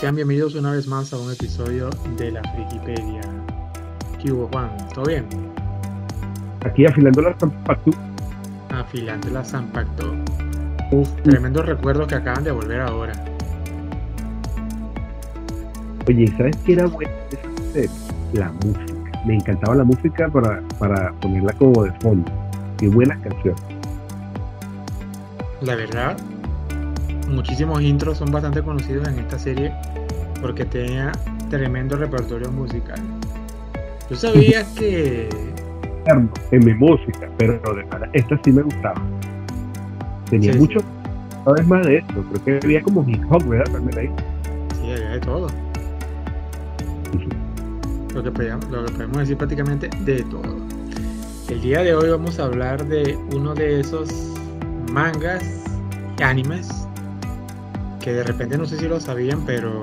Sean bienvenidos una vez más a un episodio de la Frikipedia. ¿Qué hubo, Juan? ¿Todo bien? Aquí afilando la Zampacto. Afilando la Zampacto. Uf, tremendos recuerdos que acaban de volver ahora. Oye, ¿sabes qué era bueno? La música. Me encantaba la música para, para ponerla como de fondo. Qué buena canción. La verdad, muchísimos intros son bastante conocidos en esta serie porque tenía tremendo repertorio musical. Yo sabía que. En mi música, pero de esta sí me gustaba. Tenía mucho. Cada vez más de esto. Creo que había como hip hop, ¿verdad? Sí, había de todo. Lo que, podemos, lo que podemos decir prácticamente de todo. El día de hoy vamos a hablar de uno de esos mangas, animes, que de repente no sé si lo sabían, pero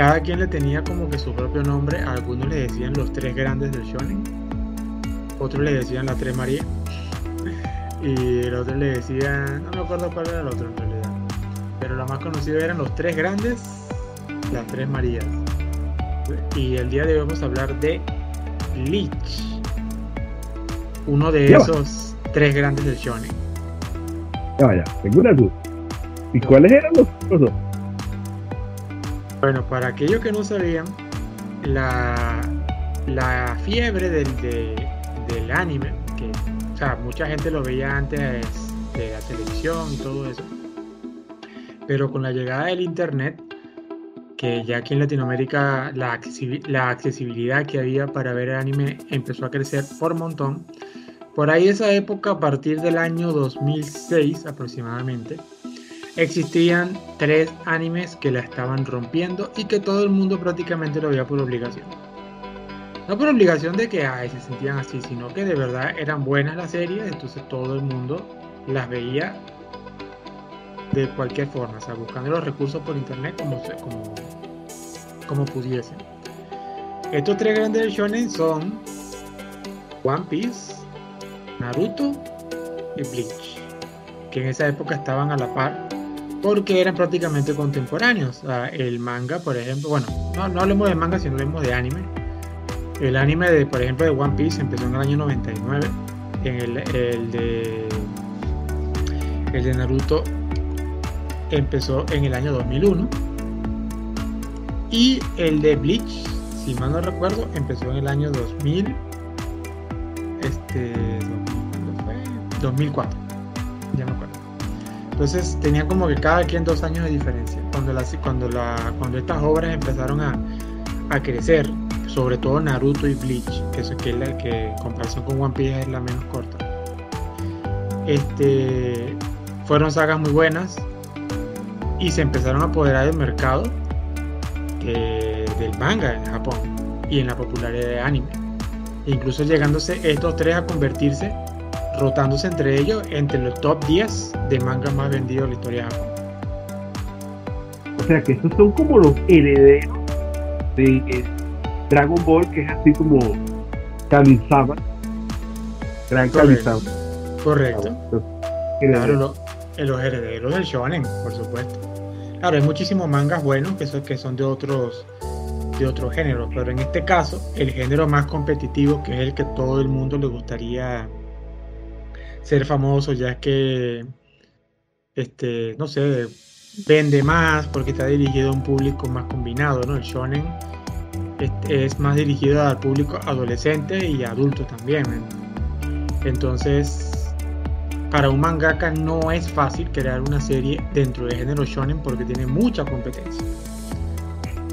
cada quien le tenía como que su propio nombre. algunos le decían los tres grandes del shonen, otros le decían la tres María, y el otro le decían, no me acuerdo cuál era el otro en realidad, pero lo más conocido eran los tres grandes, las tres Marías. Y el día de hoy vamos a hablar de Bleach, uno de esos tres grandes del shonen. Ya vaya, tengo una duda. ¿Y cuáles eran los otros Bueno, para aquellos que no sabían, la, la fiebre del, del anime, que o sea, mucha gente lo veía antes de la televisión y todo eso, pero con la llegada del internet, que ya aquí en Latinoamérica la, la accesibilidad que había para ver anime empezó a crecer por montón, por ahí esa época, a partir del año 2006 aproximadamente, existían tres animes que la estaban rompiendo y que todo el mundo prácticamente lo veía por obligación. No por obligación de que ay, se sentían así, sino que de verdad eran buenas las series, entonces todo el mundo las veía de cualquier forma, o sea, buscando los recursos por internet como, como, como pudiesen. Estos tres grandes shonen son One Piece, Naruto y Bleach, que en esa época estaban a la par porque eran prácticamente contemporáneos. el manga, por ejemplo, bueno, no, no hablemos de manga, sino hablemos de anime. El anime, de, por ejemplo, de One Piece empezó en el año 99. En el, el, de, el de Naruto empezó en el año 2001. Y el de Bleach, si mal no recuerdo, empezó en el año 2000. Este. 2004. Ya me acuerdo. Entonces tenían como que cada quien dos años de diferencia. Cuando, las, cuando, la, cuando estas obras empezaron a, crecer, sobre todo Naruto y Bleach, que eso que es la que en comparación con One Piece es la menos corta. Este, fueron sagas muy buenas y se empezaron a apoderar del mercado eh, del manga en Japón y en la popularidad de anime. Incluso llegándose estos tres a convertirse rotándose entre ellos entre los top 10 de mangas más vendidos de la historia de Japón. O sea que estos son como los herederos de Dragon Ball, que es así como Kamisama. Gran Kamisama. Correcto. Claro, los herederos del shonen, por supuesto. Claro, hay muchísimos mangas buenos que son, que son de otros de otros géneros, pero en este caso el género más competitivo, que es el que todo el mundo le gustaría ser famoso, ya que, este, no sé, vende más porque está dirigido a un público más combinado, ¿no? El shonen es, más dirigido al público adolescente y adulto también. Entonces, para un mangaka no es fácil crear una serie dentro del género shonen porque tiene mucha competencia.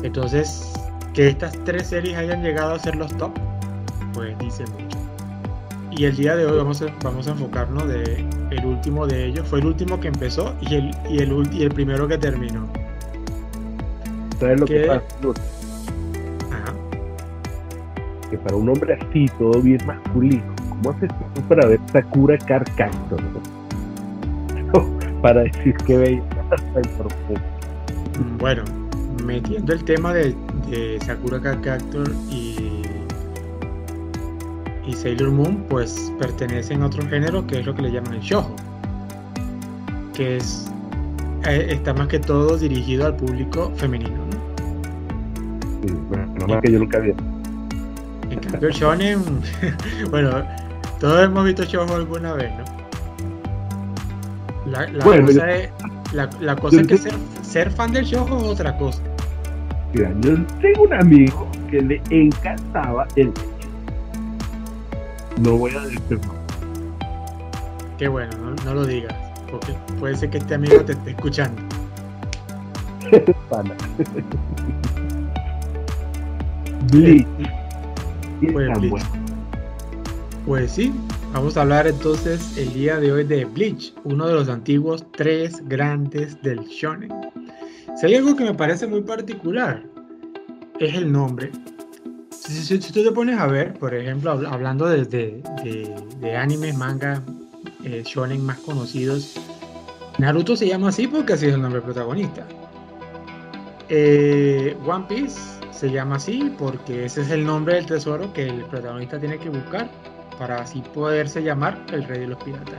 Entonces, que estas tres series hayan llegado a ser los top, pues dice mucho. Y el día de hoy vamos a, vamos a enfocarnos de el último de ellos. Fue el último que empezó y el, y el, y el primero que terminó. ¿Sabes lo que, pasa? que para un hombre así, todo bien masculino, ¿cómo haces tú para ver Sakura Card Captor? para decir que veía Bueno, metiendo el tema de, Sakura Card Captor y, y Sailor Moon, pues pertenecen a otro género que es lo que le llaman el shoujo, que es eh, está más que todo dirigido al público femenino. Sí, bueno, no más que yo nunca vi. En cambio, shonen, bueno, todos hemos visto shoujo alguna vez, ¿no? La, cosa, es, la, cosa es que ser, ser, fan del shoujo es otra cosa. Mira, yo tengo un amigo que le encantaba el No voy a decir más. Qué bueno, no, no lo digas. Porque puede ser que este amigo te esté escuchando. Bleach. Pues, pues sí, vamos a hablar entonces el día de hoy de Bleach, uno de los antiguos tres grandes del shonen. Si hay algo que me parece muy particular, es el nombre. Si, tú te pones a ver, por ejemplo, hablando de, de, de animes, manga, eh, shonen más conocidos. Naruto se llama así porque así es el nombre protagonista. Eh, One Piece se llama así porque ese es el nombre del tesoro que el protagonista tiene que buscar para así poderse llamar el rey de los piratas.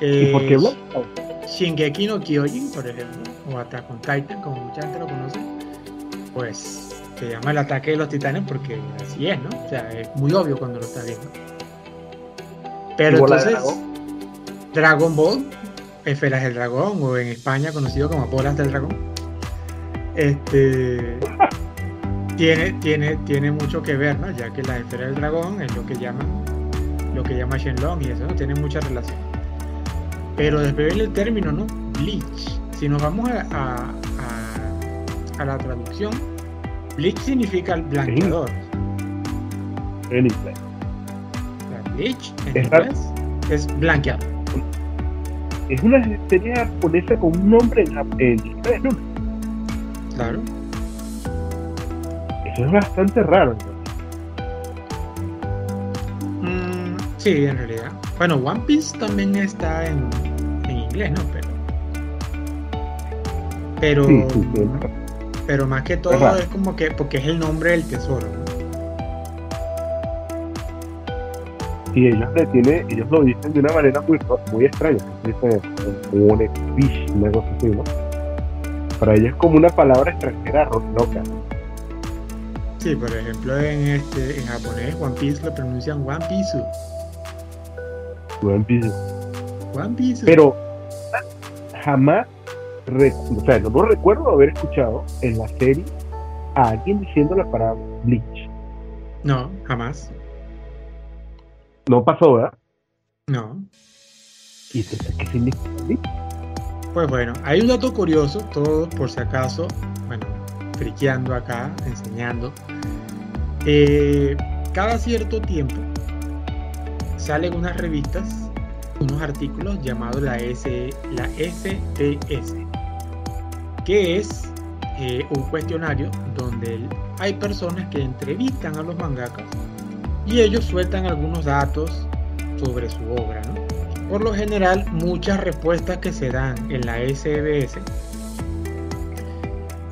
¿Y por qué eh, Shingeki no Kyojin, por ejemplo, o Attack on Titan, como mucha gente lo conoce, pues se llama el ataque de los titanes porque así es, ¿no? O sea, es muy obvio cuando lo estás viendo. Pero entonces, Dragon Ball, Esferas del Dragón, o en España conocido como Bolas del Dragón, este, tiene, tiene, tiene mucho que ver, ¿no? Ya que la esfera del dragón es lo que llaman, lo que llama Shenlong y eso, ¿no? Tiene mucha relación. Pero después el término, ¿no? Bleach. Si nos vamos a, a, la traducción, Bleach significa el blanqueador. En inglés bleach en inglés es blanqueado. Es una serie japonesa con un nombre en, inglés, ¿no? Claro. Eso es bastante raro. Mm, sí, en realidad. Bueno, One Piece también está en, en inglés, ¿no? Pero. Pero, pero más que todo es, como que porque es el nombre del tesoro, y ellos le tiene, ellos lo dicen de una manera muy, muy extraña, dicen un fish, una cosa así, ¿no? Para ellos es como una palabra extranjera loca. Sí, por ejemplo en este, en japonés One Piece lo pronuncian One Piece. One Piece. One Piece. Pero jamás, o sea, no, no recuerdo haber escuchado en la serie a alguien diciendo la palabra Bleach. No, jamás. No pasó, ¿verdad? No. ¿Y qué significa? Pues bueno, hay un dato curioso, todo por si acaso, bueno, friqueando acá, enseñando. Eh, cada cierto tiempo salen unas revistas, unos artículos llamados la, S, la SDS, que es eh, un cuestionario donde hay personas que entrevistan a los mangakas y ellos sueltan algunos datos sobre su obra. Por lo general, muchas respuestas que se dan en la SBS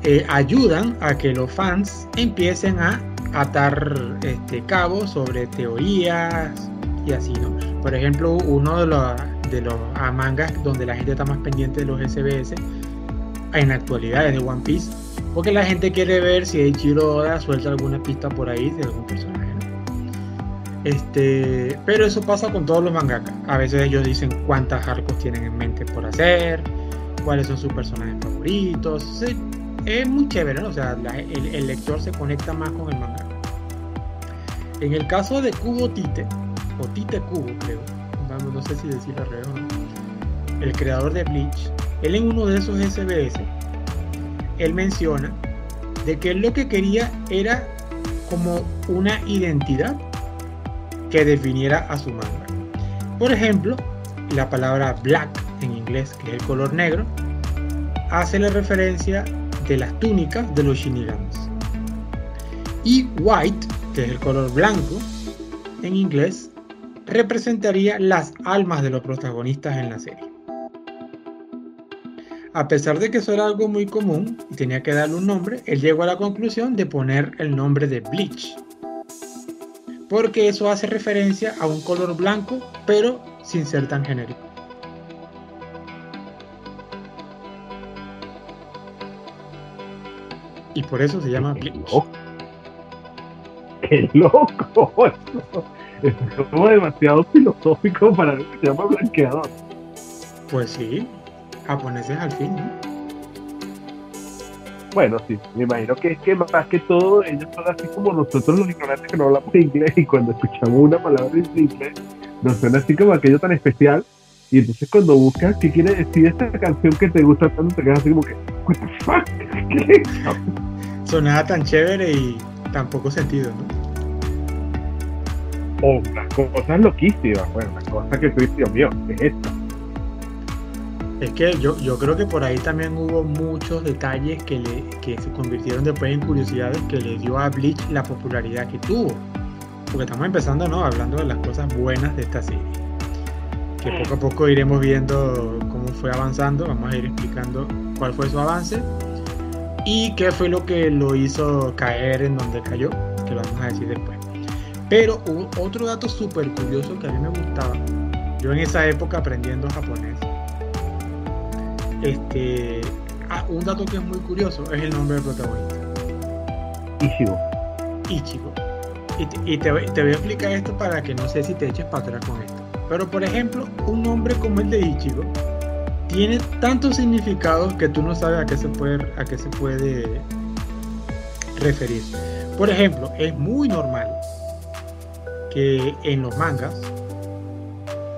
eh, ayudan a que los fans empiecen a atar este, cabos sobre teorías y así, ¿no? Por ejemplo, uno de los, de los mangas donde la gente está más pendiente de los SBS en la actualidad es de One Piece, porque la gente quiere ver si Eiichiro Oda suelta alguna pista por ahí de algún personaje. Este, pero eso pasa con todos los mangakas. A veces ellos dicen cuántas arcos tienen en mente por hacer, cuáles son sus personajes favoritos. es muy chévere, ¿no? O sea, el, lector se conecta más con el mangaka. En el caso de Kubo Tite, o Tite Kubo, creo, no, sé si decirlo al revés o el creador de Bleach, él en uno de esos SBS, él menciona de que él lo que quería era como una identidad que definiera a su manga. Por ejemplo, la palabra black en inglés, que es el color negro, hace la referencia de las túnicas de los shinigamis. Y white, que es el color blanco en inglés, representaría las almas de los protagonistas en la serie. A pesar de que eso era algo muy común y tenía que darle un nombre, él llegó a la conclusión de poner el nombre de Bleach. Porque eso hace referencia a un color blanco, pero sin ser tan genérico. Y por eso se llama Bleach. ¡Qué loco! Es como demasiado filosófico para lo que se llama blanqueador. Pues sí, japoneses al fin, ¿no? Bueno, sí, me imagino que es que más que todo ellos son así como nosotros los ignorantes que no hablamos inglés y cuando escuchamos una palabra en inglés nos suena así como aquello tan especial y entonces cuando buscas qué quiere decir esta canción que te gusta tanto te quedas así como que what the fuck ¿Qué Sonaba tan chévere y tan poco sentido, ¿no? O las cosas loquísimas, bueno, las cosas que tú dices, Dios mío, ¿qué es esto? Es que yo, yo creo que por ahí también hubo muchos detalles que, le, que se convirtieron después en curiosidades que le dio a Bleach la popularidad que tuvo. Porque estamos empezando, ¿no? Hablando de las cosas buenas de esta serie. Que poco a poco iremos viendo cómo fue avanzando. Vamos a ir explicando cuál fue su avance y qué fue lo que lo hizo caer en donde cayó, que lo vamos a decir después. Pero hubo otro dato súper curioso que a mí me gustaba. Yo en esa época aprendiendo japonés. Este, ah, un dato que es muy curioso es el nombre del protagonista. Ichigo. Ichigo. Y, te, y te, te voy a explicar esto para que no sé si te eches para atrás con esto. Pero por ejemplo, un nombre como el de Ichigo tiene tantos significados que tú no sabes a qué se puede, a qué se puede referir. Por ejemplo, es muy normal que en los mangas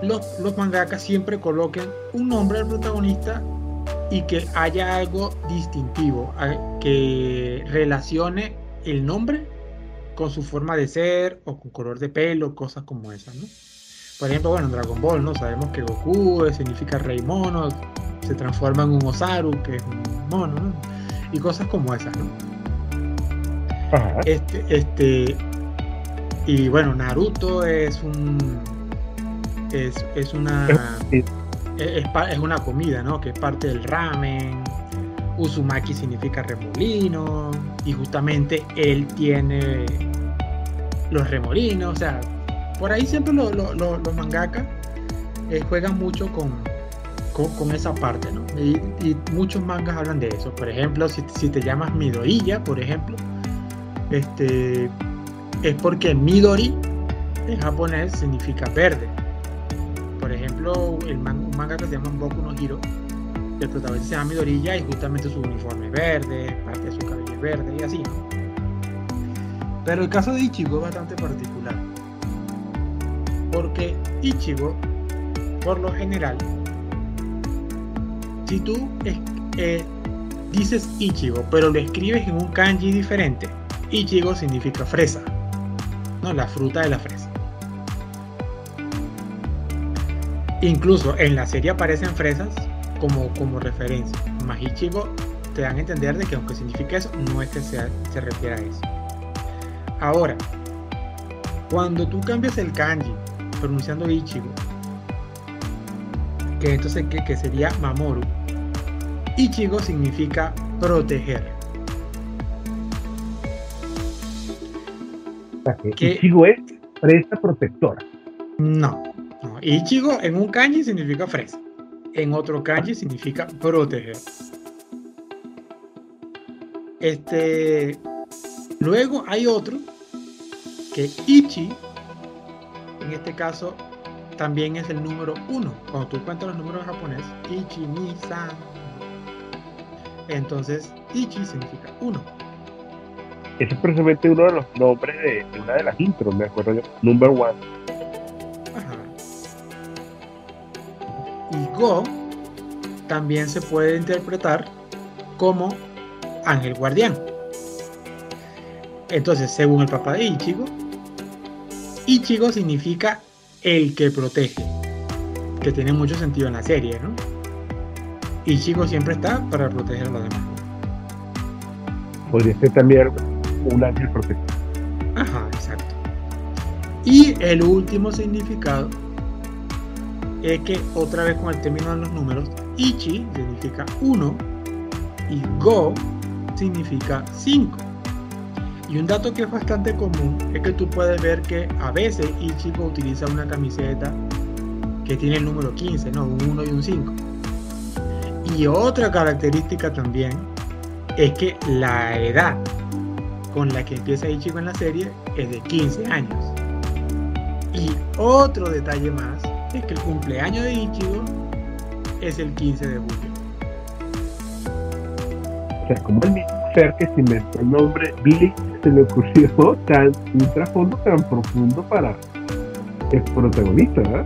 los, los mangakas siempre coloquen un nombre al protagonista y que haya algo distintivo que relacione el nombre con su forma de ser o con color de pelo, cosas como esas, ¿no? Por ejemplo, bueno, en Dragon Ball, ¿no? Sabemos que Goku significa rey mono, se transforma en un Osaru, que es un mono, ¿no? Y cosas como esas, ¿no? Ajá. Este, este, y bueno, Naruto es un, es, es una, es, es una comida, ¿no? Que es parte del ramen. Uzumaki significa remolino. Y justamente él tiene los remolinos. O sea, por ahí siempre lo- lo- los mangakas eh, juegan mucho con, con, esa parte, ¿no? Y, muchos mangas hablan de eso. Por ejemplo, si, si te llamas Midoriya, por ejemplo, este, es porque Midori en japonés significa verde. El man- un manga que se llama Boku no Hiro, el protagonista se llama Midoriya y justamente su uniforme es verde, parte de su cabello es verde y así. Pero el caso de Ichigo es bastante particular. Porque Ichigo, por lo general, si tú eh, dices Ichigo, pero lo escribes en un kanji diferente, Ichigo significa fresa, ¿no? La fruta de la fresa. Incluso en la serie aparecen fresas como, como referencia. Más Ichigo te dan a entender de que aunque significa eso, no es que sea- se refiera a eso. Ahora, cuando tú cambias el kanji pronunciando Ichigo, que entonces que, que sería Mamoru, Ichigo significa proteger. Ichigo es fresa protectora. No, no. Ichigo en un kanji significa fresa. En otro kanji significa proteger. Este. Luego hay otro que Ichi, en este caso, también es el número uno. Cuando tú cuentas los números en japonés, Ichi, ni, san. Entonces, Ichi significa uno. Ese es precisamente uno de los nombres de, de una de las intros, me acuerdo yo. Number one. Go también se puede interpretar como ángel guardián. Entonces, según el papá de Ichigo, Ichigo significa el que protege, que tiene mucho sentido en la serie, ¿no? Ichigo siempre está para proteger a los demás. Podría ser también un ángel protector. Ajá, exacto. Y el último significado es que otra vez con el término de los números, Ichi significa 1 y Go significa 5. Y un dato que es bastante común es que tú puedes ver que a veces Ichigo utiliza una camiseta que tiene el número 15, ¿no? Un 1 y un 5. Y otra característica también es que la edad con la que empieza Ichigo en la serie es de 15 años. Y otro detalle más es que el cumpleaños de Ichigo es el 15 de julio. O sea, como el mismo ser que se inventó el nombre Bleach se le ocurrió tan, un trasfondo tan profundo para el protagonista, ¿verdad?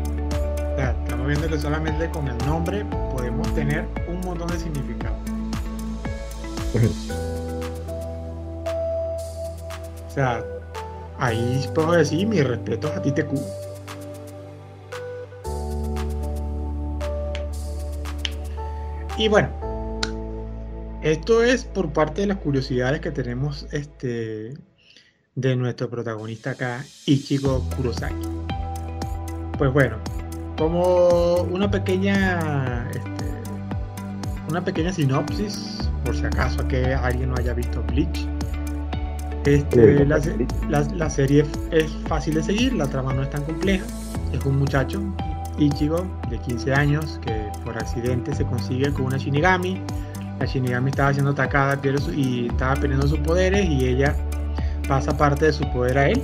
O sea, estamos viendo que solamente con el nombre podemos tener un montón de significados. O sea, ahí puedo decir mis respetos a ti te Y bueno, esto es por parte de las curiosidades que tenemos este, de nuestro protagonista acá, Ichigo Kurosaki. Pues bueno, como una pequeña, este, una pequeña sinopsis, por si acaso que alguien no haya visto Bleach. Este, la, la, la, serie es fácil de seguir, la trama no es tan compleja. Es un muchacho, Ichigo, de 15 años, que por accidente se consigue con una Shinigami. La Shinigami estaba siendo atacada y estaba perdiendo sus poderes y ella pasa parte de su poder a él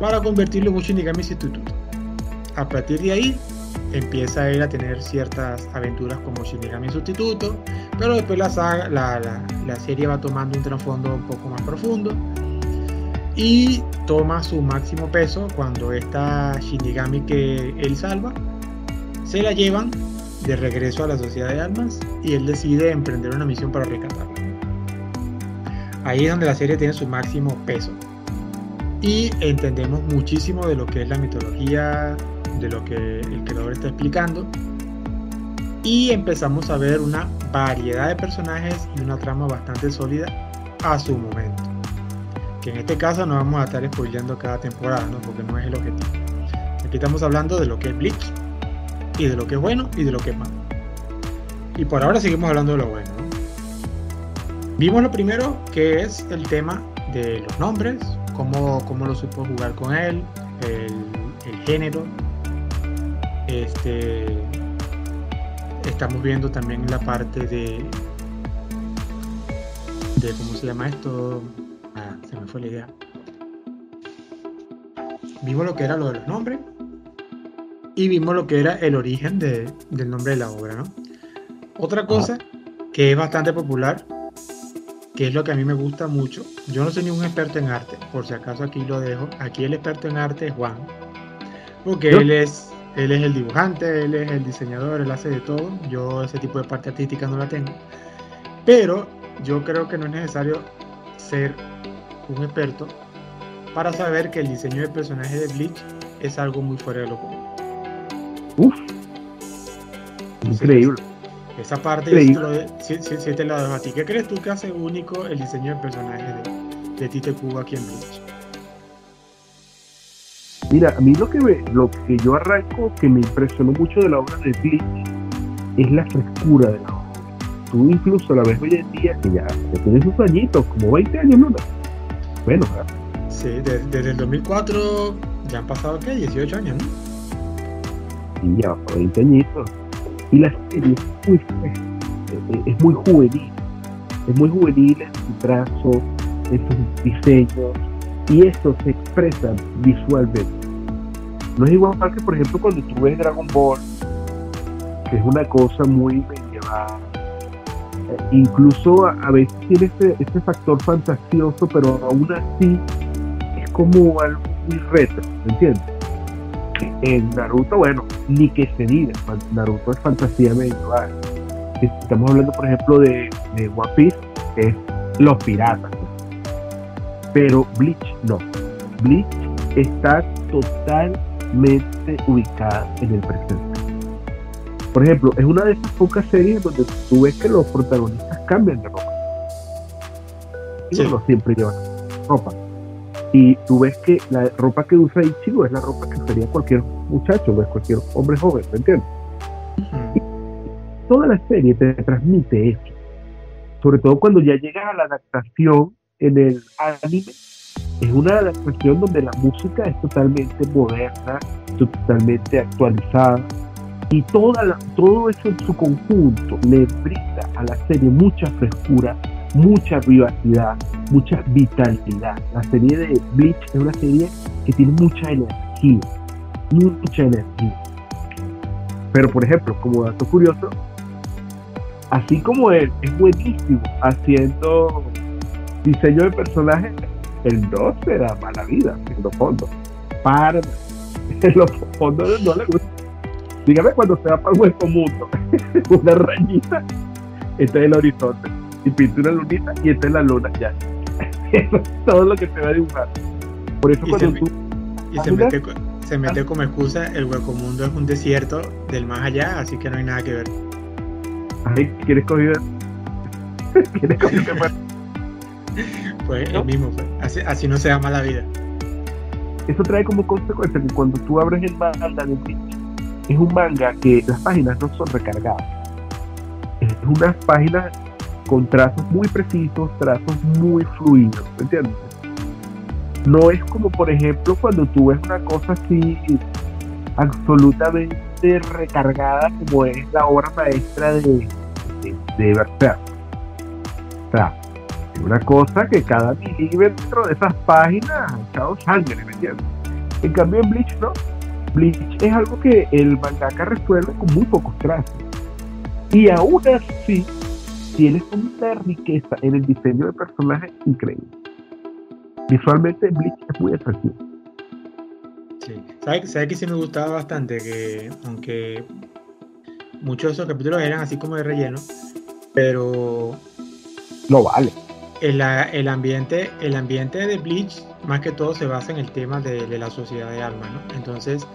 para convertirlo en un Shinigami sustituto. A partir de ahí empieza él a tener ciertas aventuras como Shinigami sustituto, pero después la, saga, la, la, la serie va tomando un trasfondo un poco más profundo y toma su máximo peso cuando esta Shinigami que él salva se la llevan de regreso a la sociedad de almas y él decide emprender una misión para rescatarla. Ahí es donde la serie tiene su máximo peso y entendemos muchísimo de lo que es la mitología, de lo que el creador está explicando y empezamos a ver una variedad de personajes y una trama bastante sólida a su momento. Que en este caso no vamos a estar spoileando cada temporada, ¿no? porque no es el objetivo. Aquí estamos hablando de lo que es Bleach y de lo que es bueno y de lo que es malo. Y por ahora seguimos hablando de lo bueno. ¿no? Vimos lo primero que es el tema de los nombres, cómo, cómo lo supo jugar con él, el, el género. Este, estamos viendo también la parte de, de cómo se llama esto. Ah, se me fue la idea. Vimos lo que era lo de los nombres y vimos lo que era el origen de, del nombre de la obra, ¿no? Otra cosa que es bastante popular, que es lo que a mí me gusta mucho, yo no soy ningún experto en arte, por si acaso aquí lo dejo, aquí el experto en arte es Juan, porque él es, él es el dibujante, él es el diseñador, él hace de todo, yo ese tipo de parte artística no la tengo, pero yo creo que no es necesario ser un experto para saber que el diseño de personaje de Bleach es algo muy fuera de lo común. Uf, increíble. Esa parte si lo, si, si, te la dejo a ti. ¿Qué crees tú que hace único el diseño de personaje de, de Tite Cuba aquí en Bleach? Mira, a mí lo que, me, lo que yo arranco que me impresionó mucho de la obra de Bleach es la frescura de la obra. Tú incluso la ves hoy en día que ya, ya tiene sus añitos, como 20 años, ¿no? Bueno, ¿verdad? Sí, desde, desde el 2004 ya han pasado, ¿qué? 18 años, ¿no? Sí, ya 20 añitos. Y la serie es muy, es muy juvenil. Es muy juvenil en su trazo, en sus diseños, y eso se expresa visualmente. No es igual que, por ejemplo, cuando tú ves Dragon Ball, que es una cosa muy medieval. incluso a, veces tiene este, este factor fantasioso, pero aún así es como algo muy retro, ¿me? En Naruto, bueno, ni que se diga, Naruto es fantasía medieval. Estamos hablando, por ejemplo, de, de One Piece, que es los piratas. Pero Bleach no. Bleach está totalmente ubicada en el presente. Por ejemplo, es una de esas pocas series donde tú ves que los protagonistas cambian de ropa. Y Sí. no siempre llevan. ropa. Y tú ves que la ropa que usa Ichigo es la ropa que usaría cualquier muchacho, es cualquier hombre joven, ¿me entiendes? Toda la serie te transmite eso. Sobre todo cuando ya llegas a la adaptación en el anime, es una adaptación donde la música es totalmente moderna, totalmente actualizada, y toda todo eso en su conjunto le brinda a la serie mucha frescura, mucha vivacidad, mucha vitalidad. La serie de Bleach es una serie que tiene mucha energía, mucha energía. Pero por ejemplo, como dato curioso, así como él es buenísimo haciendo diseño de personajes, el 2 era mala vida, en los fondos. Para en los fondos no le gusta Dígame cuando se va para el hueco mundo, una rayita, este es el horizonte, y pinta una lunita y esta es la luna, ya. Eso es todo lo que te va a dibujar. Por eso cuando se, tú. Y se mete, se mete como excusa, el hueco mundo es un desierto del más allá, así que no hay nada que ver. Ay, ¿quieres coger? ¿Quieres coger Pues el mismo, pues. Así, así no se llama la vida. Eso trae como consecuencia que cuando tú abres el manga de pinche es un manga que las páginas no son recargadas. Es unas páginas con trazos muy precisos, trazos muy fluidos, ¿me entiendes? No es como, por ejemplo, cuando tú ves una cosa así absolutamente recargada como es la obra maestra de, de, de. O sea, es una cosa que cada milímetro de esas páginas ha echado sangre, ¿me entiendes? En cambio en Bleach no, Bleach es algo que el mangaka resuelve con muy pocos trazos. Y aún así, tiene una riqueza en el diseño de personajes increíble. Visualmente, Bleach es muy atractivo. Sí. ¿Sabes sabe que sí me gustaba bastante? Que aunque muchos de esos capítulos eran así como de relleno, pero. No vale. El, el, ambiente, el ambiente de Bleach, más que todo, se basa en el tema de, de la sociedad de alma, ¿no? Entonces,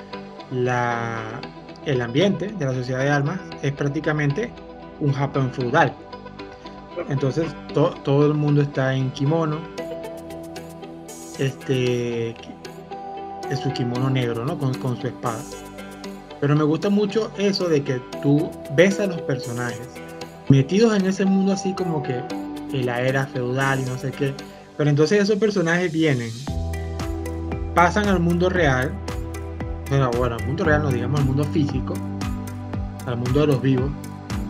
la, el ambiente de la sociedad de almas es prácticamente un Japón feudal. Entonces todo el mundo está en kimono, este, en su kimono negro, ¿no? Con, con su espada. Pero me gusta mucho eso de que tú ves a los personajes metidos en ese mundo así como que en la era feudal y no sé qué. Pero entonces esos personajes vienen, pasan al mundo real bueno, bueno, al mundo real, no digamos al mundo físico, al mundo de los vivos.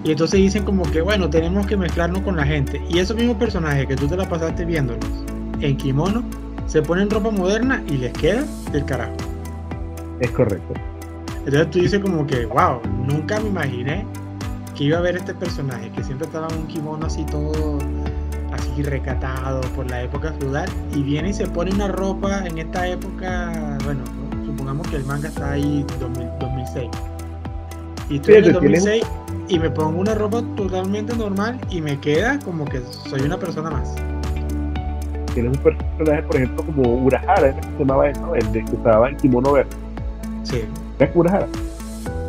Y entonces dicen como que, bueno, tenemos que mezclarnos con la gente. Y esos mismos personajes que tú te la pasaste viéndolos en kimono, se ponen ropa moderna y les queda del carajo. Es correcto. Entonces tú dices como que, wow, nunca me imaginé que iba a ver este personaje que siempre estaba en un kimono así todo así recatado por la época feudal y viene y se pone una ropa en esta época, bueno, supongamos que el manga está ahí 2006. Y estoy en el 2006 y me pongo una ropa totalmente normal y me queda como que soy una persona más. Tienes un personaje, por ejemplo, como Urahara, que se llamaba eso, el de que estaba en kimono verde. Sí. ¿Es Urahara?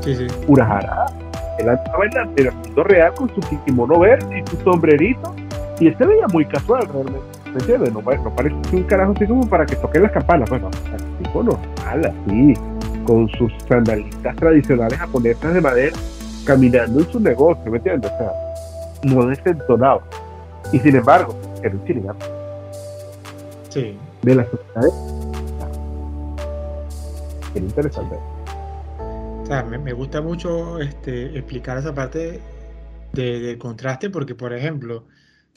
Sí, sí. Urahara, él estaba en, el mundo real con su kimono verde y su sombrerito y él se veía muy casual realmente. ¿Me entiendes? No, no parece un carajo así como para que toquen las campanas. Bueno, tipo normal, así, con sus sandalitas tradicionales japonesas de madera, caminando en su negocio, ¿me entiendes? O sea, no desentonaba. Y sin embargo, era un chileno. Sí. De la sociedad. Era interesante. O sea, me, me gusta mucho este, explicar esa parte de, del contraste porque, por ejemplo,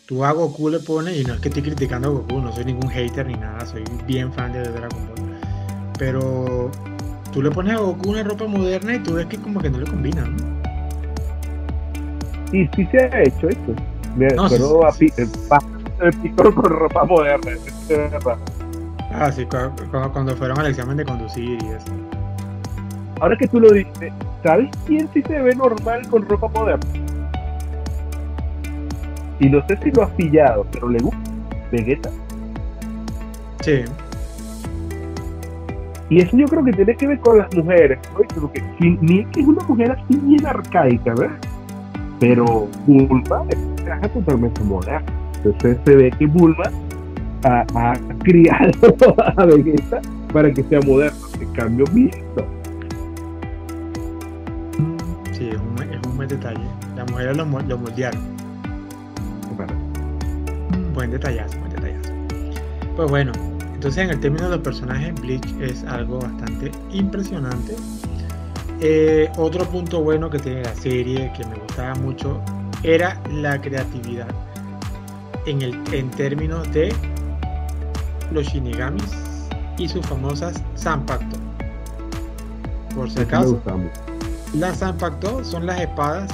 tú a Goku le pones, y no es que estoy criticando a Goku, no soy ningún hater ni nada, soy bien fan de Dragon Ball. Pero tú le pones a Goku una ropa moderna y tú ves que como que no le combina, ¿no? Y sí se ha hecho esto. Me No, sí, acuerdo sí, a Pi- el con ropa moderna. eso. Ah, sí, cu- cu- cuando fueron al examen de conducir y eso. Ahora que tú lo dices, ¿sabes quién sí se ve normal con ropa moderna? Y no sé si lo has pillado, pero le gusta Vegeta. Sí, Y eso yo creo que tiene que ver con las mujeres, ¿no? Y Creo que si- Milk es una mujer así bien arcaica, ¿verdad? Pero Bulma es caja totalmente moderna. Entonces se ve que Bulma ha, criado a Vegeta para que sea moderno. En cambio, visto. Sí, es un, es un buen detalle. Las mujeres lo, lo moldearon. Buen detallazo, buen detallazo. Pues bueno, entonces en el término de los personajes, Bleach es algo bastante impresionante. Eh, otro punto bueno que tiene la serie, que me gustaba mucho, era la creatividad en, el, en términos de los shinigamis y sus famosas Zanpakuto. Por si acaso, las Zanpakuto son las espadas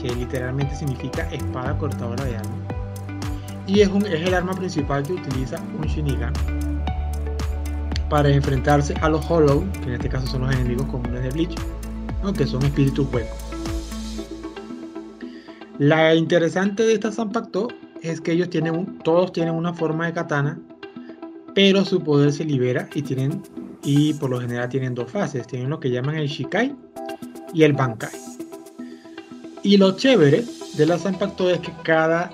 que literalmente significa espada cortadora de alma. Y es, un, es el arma principal que utiliza un Shinigami para enfrentarse a los Hollow, que en este caso son los enemigos comunes de Bleach, que son espíritus huecos. La interesante de esta Zanpakuto es que ellos tienen todos tienen una forma de katana, pero su poder se libera y tienen y por lo general tienen dos fases, tienen lo que llaman el Shikai y el Bankai. Y lo chévere de la Zanpakuto es que cada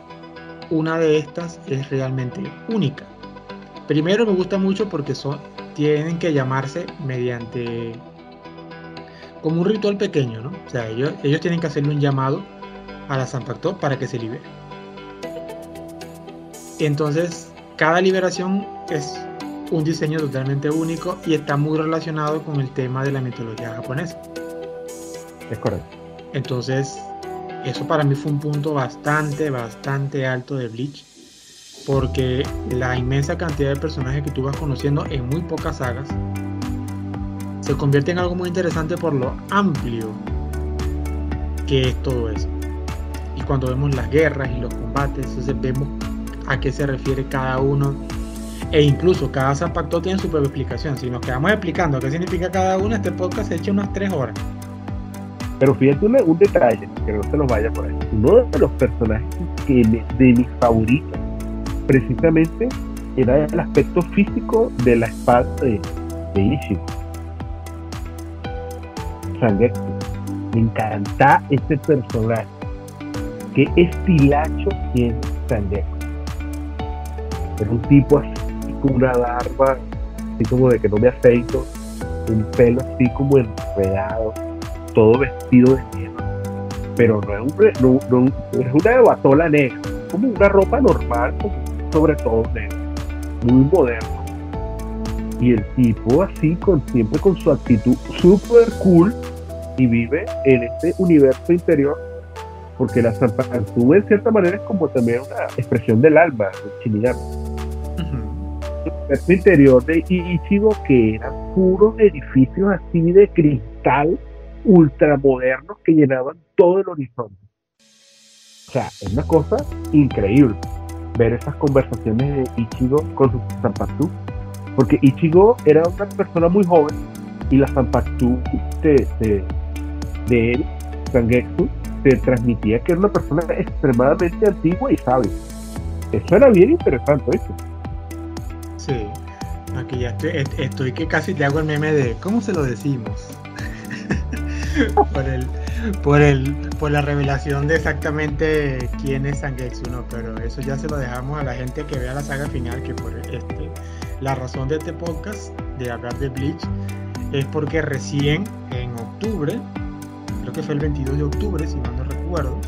una de estas es realmente única. Primero me gusta mucho porque son tienen que llamarse mediante como un ritual pequeño, ¿no? O sea, ellos, ellos tienen que hacerle un llamado a la Zanpakuto para que se libere. Entonces, cada liberación es un diseño totalmente único y está muy relacionado con el tema de la mitología japonesa. Es correcto. Entonces, eso para mí fue un punto bastante, bastante alto de Bleach. Porque la inmensa cantidad de personajes que tú vas conociendo en muy pocas sagas se convierte en algo muy interesante por lo amplio que es todo eso. Y cuando vemos las guerras y los combates, entonces vemos a qué se refiere cada uno. E incluso cada Zapacto tiene su propia explicación. Si nos quedamos explicando qué significa cada uno, este podcast se echa unas 3 horas. Pero fíjate un, detalle, que no se nos vaya por ahí. Uno de los personajes que de mis favoritos, precisamente, era el aspecto físico de la espada de, de. Sangetsu. Me encanta este personaje. Qué estilacho tiene Sangetsu. Es un tipo así con una barba, así como de que no me afeito, un pelo así como enredado, todo vestido de negro. Pero no es, un, no, es una batola negra, como una ropa normal, sobre todo negro, muy moderno. Y el tipo así, con, siempre con su actitud super cool, y vive en este universo interior porque la Santa en cierta manera es como también una expresión del alma, del el interior de Ichigo que eran puros edificios así de cristal ultramodernos que llenaban todo el horizonte. O sea, es una cosa increíble ver esas conversaciones de Ichigo con su Zanpakuto, porque Ichigo era una persona muy joven y la Zanpakuto de, de, de él, Sangetsu, se transmitía que era una persona extremadamente antigua y sabia. Eso era bien interesante. Sí, aquí ya estoy, estoy que casi te hago el meme de ¿cómo se lo decimos? por el, por el, por la revelación de exactamente quién es Sangetsu, no, pero eso ya se lo dejamos a la gente que vea la saga final, que por este, la razón de este podcast, de hablar de Bleach, es porque recién en octubre, creo que fue el 22 de octubre, si mal no recuerdo,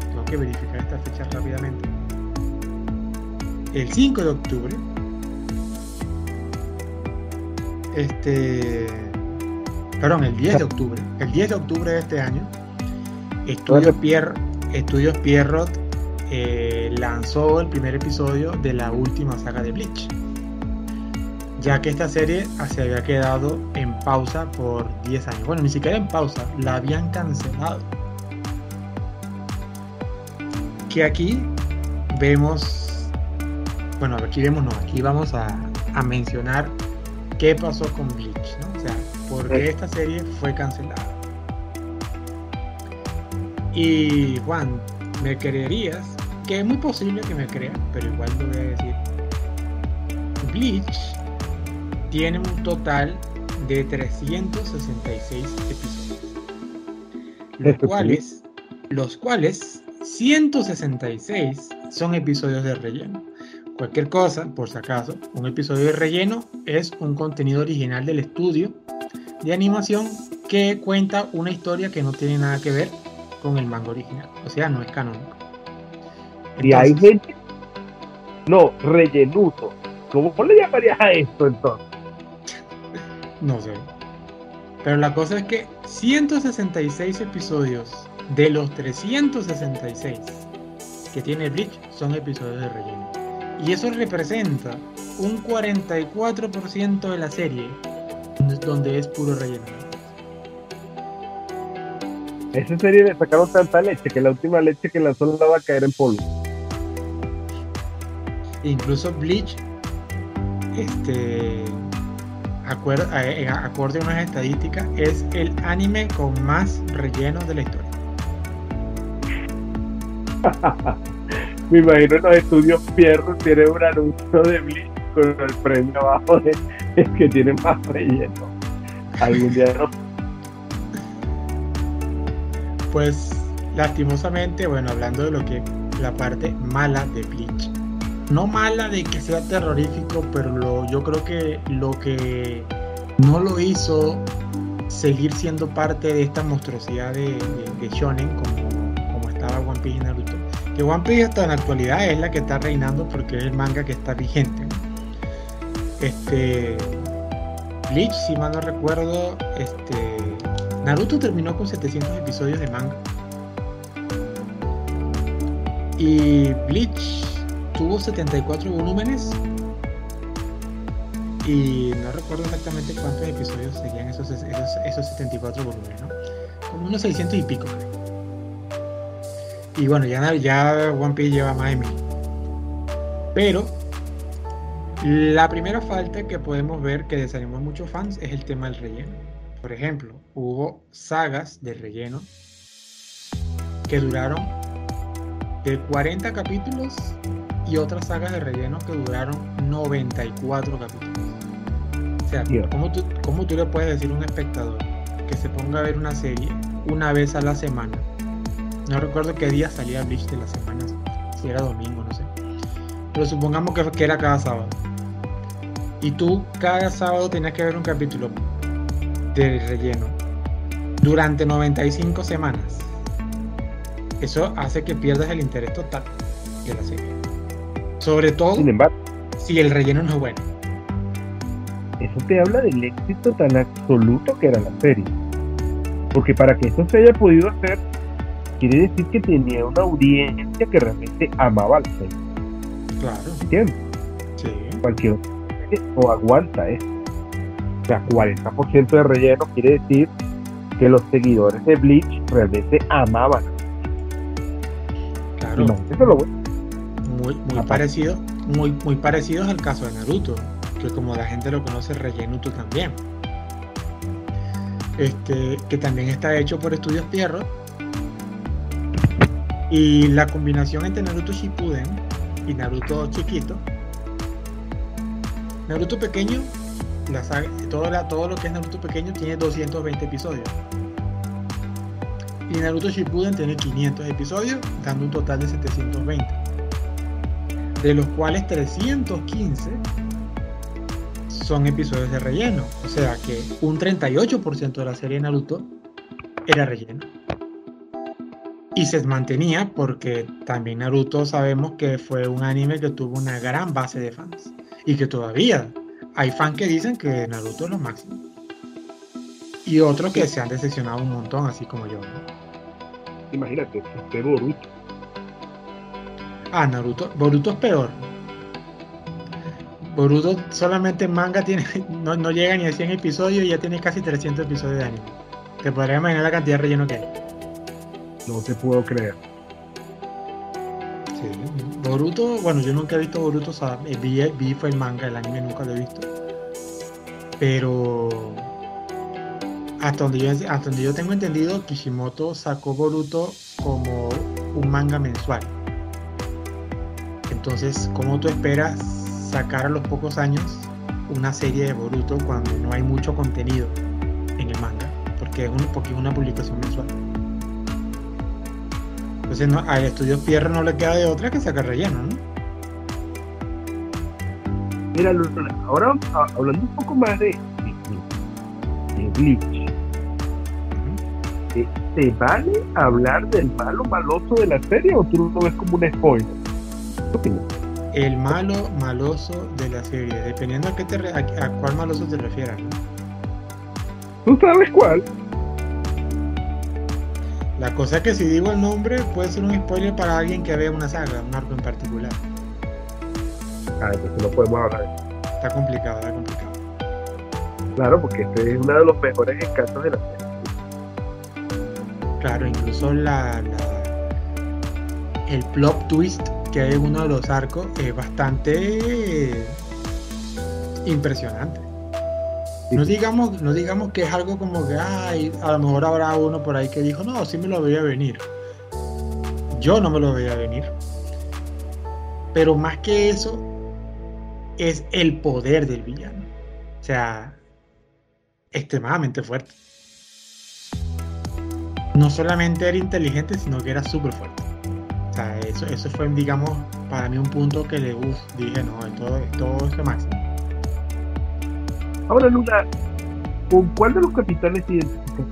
tengo que verificar esta fecha rápidamente. El 5 de octubre este, perdón, el 10 de octubre, el 10 de octubre de este año, Estudios, Pierre, Estudios Pierrot eh, lanzó el primer episodio de la última saga de Bleach, ya que esta serie se había quedado en pausa por 10 años. Bueno, ni siquiera en pausa, la habían cancelado. Que aquí vemos, bueno, aquí vemos, no, aquí vamos a, a mencionar qué pasó con Bleach, ¿no? O sea, por qué esta serie fue cancelada. Y Juan, me creerías, que es muy posible que me crean, pero igual lo voy a decir. Bleach tiene un total de 366 episodios. Los cuales, los cuales 166 son episodios de relleno. Cualquier cosa, por si acaso, un episodio de relleno es un contenido original del estudio de animación que cuenta una historia que no tiene nada que ver con el manga original. O sea, no es canónico. y hay gente. No, rellenuto. ¿Cómo le llamarías a esto entonces? No sé. Pero la cosa es que 166 episodios de los 366 que tiene Bleach son episodios de relleno. Y eso representa un 44% de la serie donde es puro relleno. Esa serie le sacaron tanta leche que la última leche que lanzó la va a caer en polvo. Incluso Bleach, este, eh, acorde a unas estadísticas, es el anime con más relleno de la historia. Me imagino en los estudios Pierro tiene un anuncio de Bleach con el premio abajo de, que tiene más relleno. Algún día no. Pues lastimosamente, bueno, hablando de lo que la parte mala de Bleach. No mala de que sea terrorífico, pero lo, yo creo que lo que no lo hizo seguir siendo parte de esta monstruosidad de, de, Shonen como, como estaba One Piece y Naruto que One Piece hasta en la actualidad es la que está reinando porque es el manga que está vigente. Este Bleach, si mal no recuerdo, este Naruto terminó con 700 episodios de manga. Y Bleach tuvo 74 volúmenes. Y no recuerdo exactamente cuántos episodios seguían esos, esos, esos 74 volúmenes, ¿no? Como unos 600 y pico. Y bueno, ya, ya One Piece lleva más de mil. Pero la primera falta que podemos ver que desanimó a muchos fans es el tema del relleno. Por ejemplo, hubo sagas de relleno que duraron de 40 capítulos y otras sagas de relleno que duraron 94 capítulos. O sea, ¿cómo tú, ¿cómo tú le puedes decir a un espectador que se ponga a ver una serie una vez a la semana no recuerdo qué día salía Bleach de las semanas, si era domingo, no sé. Pero supongamos que, que era cada sábado. Y tú cada sábado tenías que ver un capítulo de relleno durante 95 semanas. Eso hace que pierdas el interés total de la serie. Sobre todo si el relleno no es bueno. Eso te habla del éxito tan absoluto que era la serie. Porque para que esto se haya podido hacer, quiere decir que tenía una audiencia que realmente amaba la serie. Claro. ¿Entiendes? Sí. Cualquier o aguanta eso. O sea, 40% de relleno quiere decir que los seguidores de Bleach realmente amaban. Claro. eso lo Muy, muy parecido, muy, muy parecidos al caso de Naruto, que como la gente lo conoce, Rellenuto también. Este, que también está hecho por Estudios Pierro y la combinación entre Naruto Shippuden y Naruto chiquito, Naruto pequeño, la todo, lo que es Naruto pequeño tiene 220 episodios. Y Naruto Shippuden tiene 500 episodios, dando un total de 720. De los cuales 315 son episodios de relleno. O sea que un 38% de la serie de Naruto era relleno y se mantenía porque también Naruto sabemos que fue un anime que tuvo una gran base de fans y que todavía hay fans que dicen que Naruto es lo máximo. Y otros que se han decepcionado un montón así como yo imagínate este Boruto. Ah Naruto Boruto es peor. Boruto solamente en manga tiene no, no llega ni a 100 episodios y ya tiene casi 300 episodios de anime. Te podrías imaginar la cantidad de relleno que hay. No te puedo creer. Boruto, bueno, yo nunca he visto Boruto, o vi, vi fue el manga, el anime nunca lo he visto. Pero hasta donde, yo, hasta donde yo tengo entendido, Kishimoto sacó Boruto como un manga mensual. Entonces, ¿cómo tú esperas sacar a los pocos años una serie de Boruto cuando no hay mucho contenido en el manga? Porque es una publicación mensual. Entonces no, al estudio Pierre no le queda de otra que sacar relleno, ¿no? Mira, ahora hablando un poco más de, de, Bleach. ¿Te vale hablar del malo maloso de la serie o tú lo ves como un spoiler? ¿Qué opinas? El malo maloso de la serie, dependiendo a, qué te a, cuál maloso te refieras. ¿no? ¿Tú sabes cuál? La cosa es que si digo el nombre puede ser un spoiler para alguien que vea una saga, un arco en particular. Ah, entonces no podemos hablar. Está complicado, está complicado. Claro, porque este es uno de los mejores encantos de la serie. Claro, incluso la, el plot twist que hay en uno de los arcos es bastante impresionante. No digamos, no digamos que es algo como que ay, a lo mejor habrá uno por ahí que dijo, no, sí me lo veía venir. Yo no me lo veía venir. Pero más que eso, es el poder del villano. O sea, extremadamente fuerte. No solamente era inteligente, sino que era súper fuerte. O sea, eso, eso fue, digamos, para mí un punto que le uf, dije, no, esto, esto es lo máximo. Ahora, Luna, ¿con cuál de los capitanes identificas?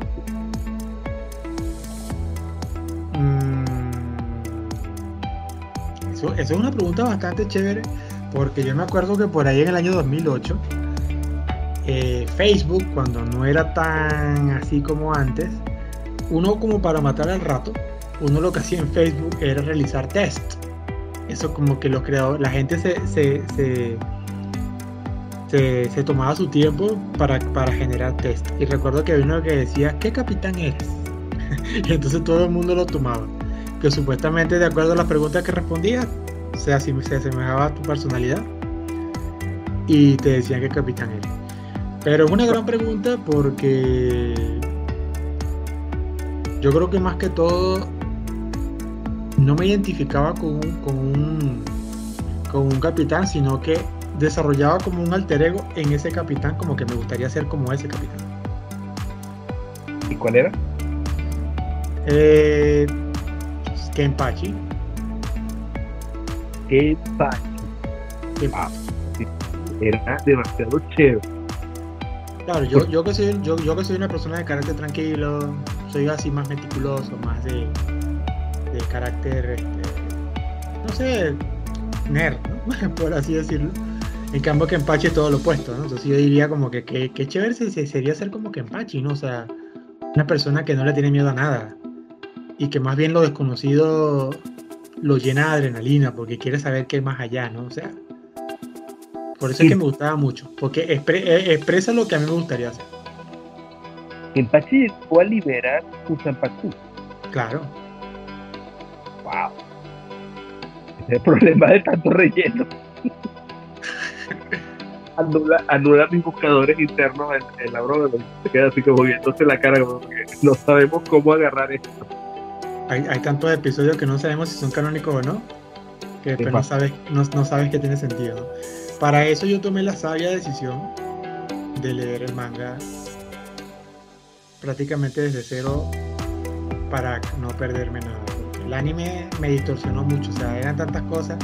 Mm, eso, es una pregunta bastante chévere porque yo me acuerdo que por ahí en el año 2008, eh, Facebook, cuando no era tan así como antes, uno como para matar al rato, uno lo que hacía en Facebook era realizar test. Eso como que los creadores, la gente se, tomaba su tiempo para, para generar test. Y recuerdo que había uno que decía, ¿qué capitán eres? y entonces todo el mundo lo tomaba. Que supuestamente de acuerdo a las preguntas que respondía, se, asemejaba a tu personalidad y te decían que capitán eres. Pero es una gran pregunta porque yo creo que más que todo no me identificaba con un, con un, con un capitán, sino que desarrollaba como un alter ego en ese capitán, como que me gustaría ser como ese capitán. ¿Y cuál era? Eh, Kenpachi qué ah, era demasiado chévere. Claro, yo, yo, que soy, yo, yo que soy una persona de carácter tranquilo, soy así más meticuloso, más de, de carácter, este, no sé, nerd, por así decirlo. En cambio que Empache es todo lo opuesto, ¿no? Entonces yo diría como que qué chévere sería ser como que Empache, ¿no? O sea, una persona que no le tiene miedo a nada y que más bien lo desconocido lo llena de adrenalina porque quiere saber qué es más allá, ¿no? O sea, por eso es que me gustaba mucho, porque eh, expresa lo que a mí me gustaría hacer. El Pachi fue a liberar su Zampacú. Claro. Wow. Ese es el problema de tanto relleno. anula, anula mis buscadores internos en, la broma. Se queda así como viéndose la cara, porque no sabemos cómo agarrar esto hay, tantos episodios que no sabemos si son canónicos o no, que después no sabes, no, sabes que tiene sentido. Para eso yo tomé la sabia decisión de leer el manga prácticamente desde cero para no perderme nada. El anime me distorsionó mucho, o sea, eran tantas cosas.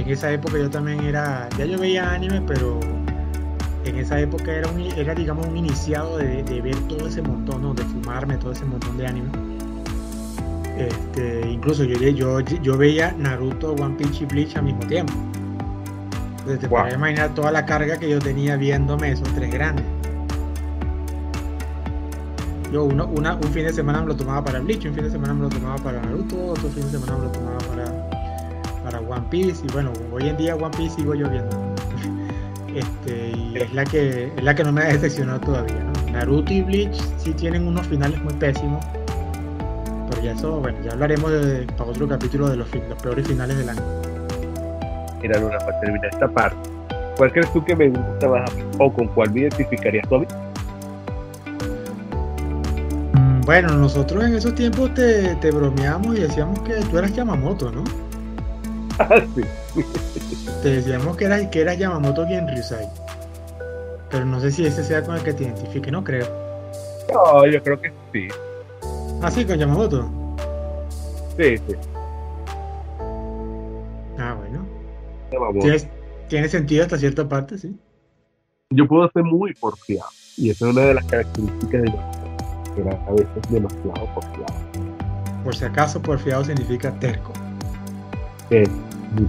En esa época yo también era, ya yo veía anime, pero en esa época era, un, era digamos, un iniciado de, ver todo ese montón, de fumarme todo ese montón de anime. Este, incluso yo, yo, yo veía Naruto, One Piece y Bleach al mismo tiempo. Entonces te puedes imaginar toda la carga que yo tenía viéndome esos tres grandes. Yo uno, una, un fin de semana me lo tomaba para Bleach, un fin de semana me lo tomaba para Naruto, otro fin de semana me lo tomaba para One Piece. Y bueno, hoy en día One Piece sigo yo viendo. Este, y es la que es la que no me ha decepcionado todavía. Naruto y Bleach sí tienen unos finales muy pésimos pero ya eso, bueno, ya hablaremos de, para otro capítulo de los, los peores finales del año. Mira, Luna, para terminar esta parte, ¿cuál crees tú que me gusta más? ¿O con cuál me identificarías tú a mí? Mm, bueno, nosotros en esos tiempos te, te bromeamos y decíamos que tú eras Yamamoto, ¿no? Sí. Te decíamos que eras, que eras Yamamoto y Ryusai. Pero no sé si ese sea con el que te identifique, no creo. No, yo creo que sí. Ah, sí, con Yamamoto. Sí, sí. Ah, bueno. Yamamoto. Tiene sentido hasta cierta parte, sí. Yo puedo ser muy porfiado. Y esa es una de las características de que era a veces demasiado porfiado. Por si acaso, porfiado significa terco. Es muy.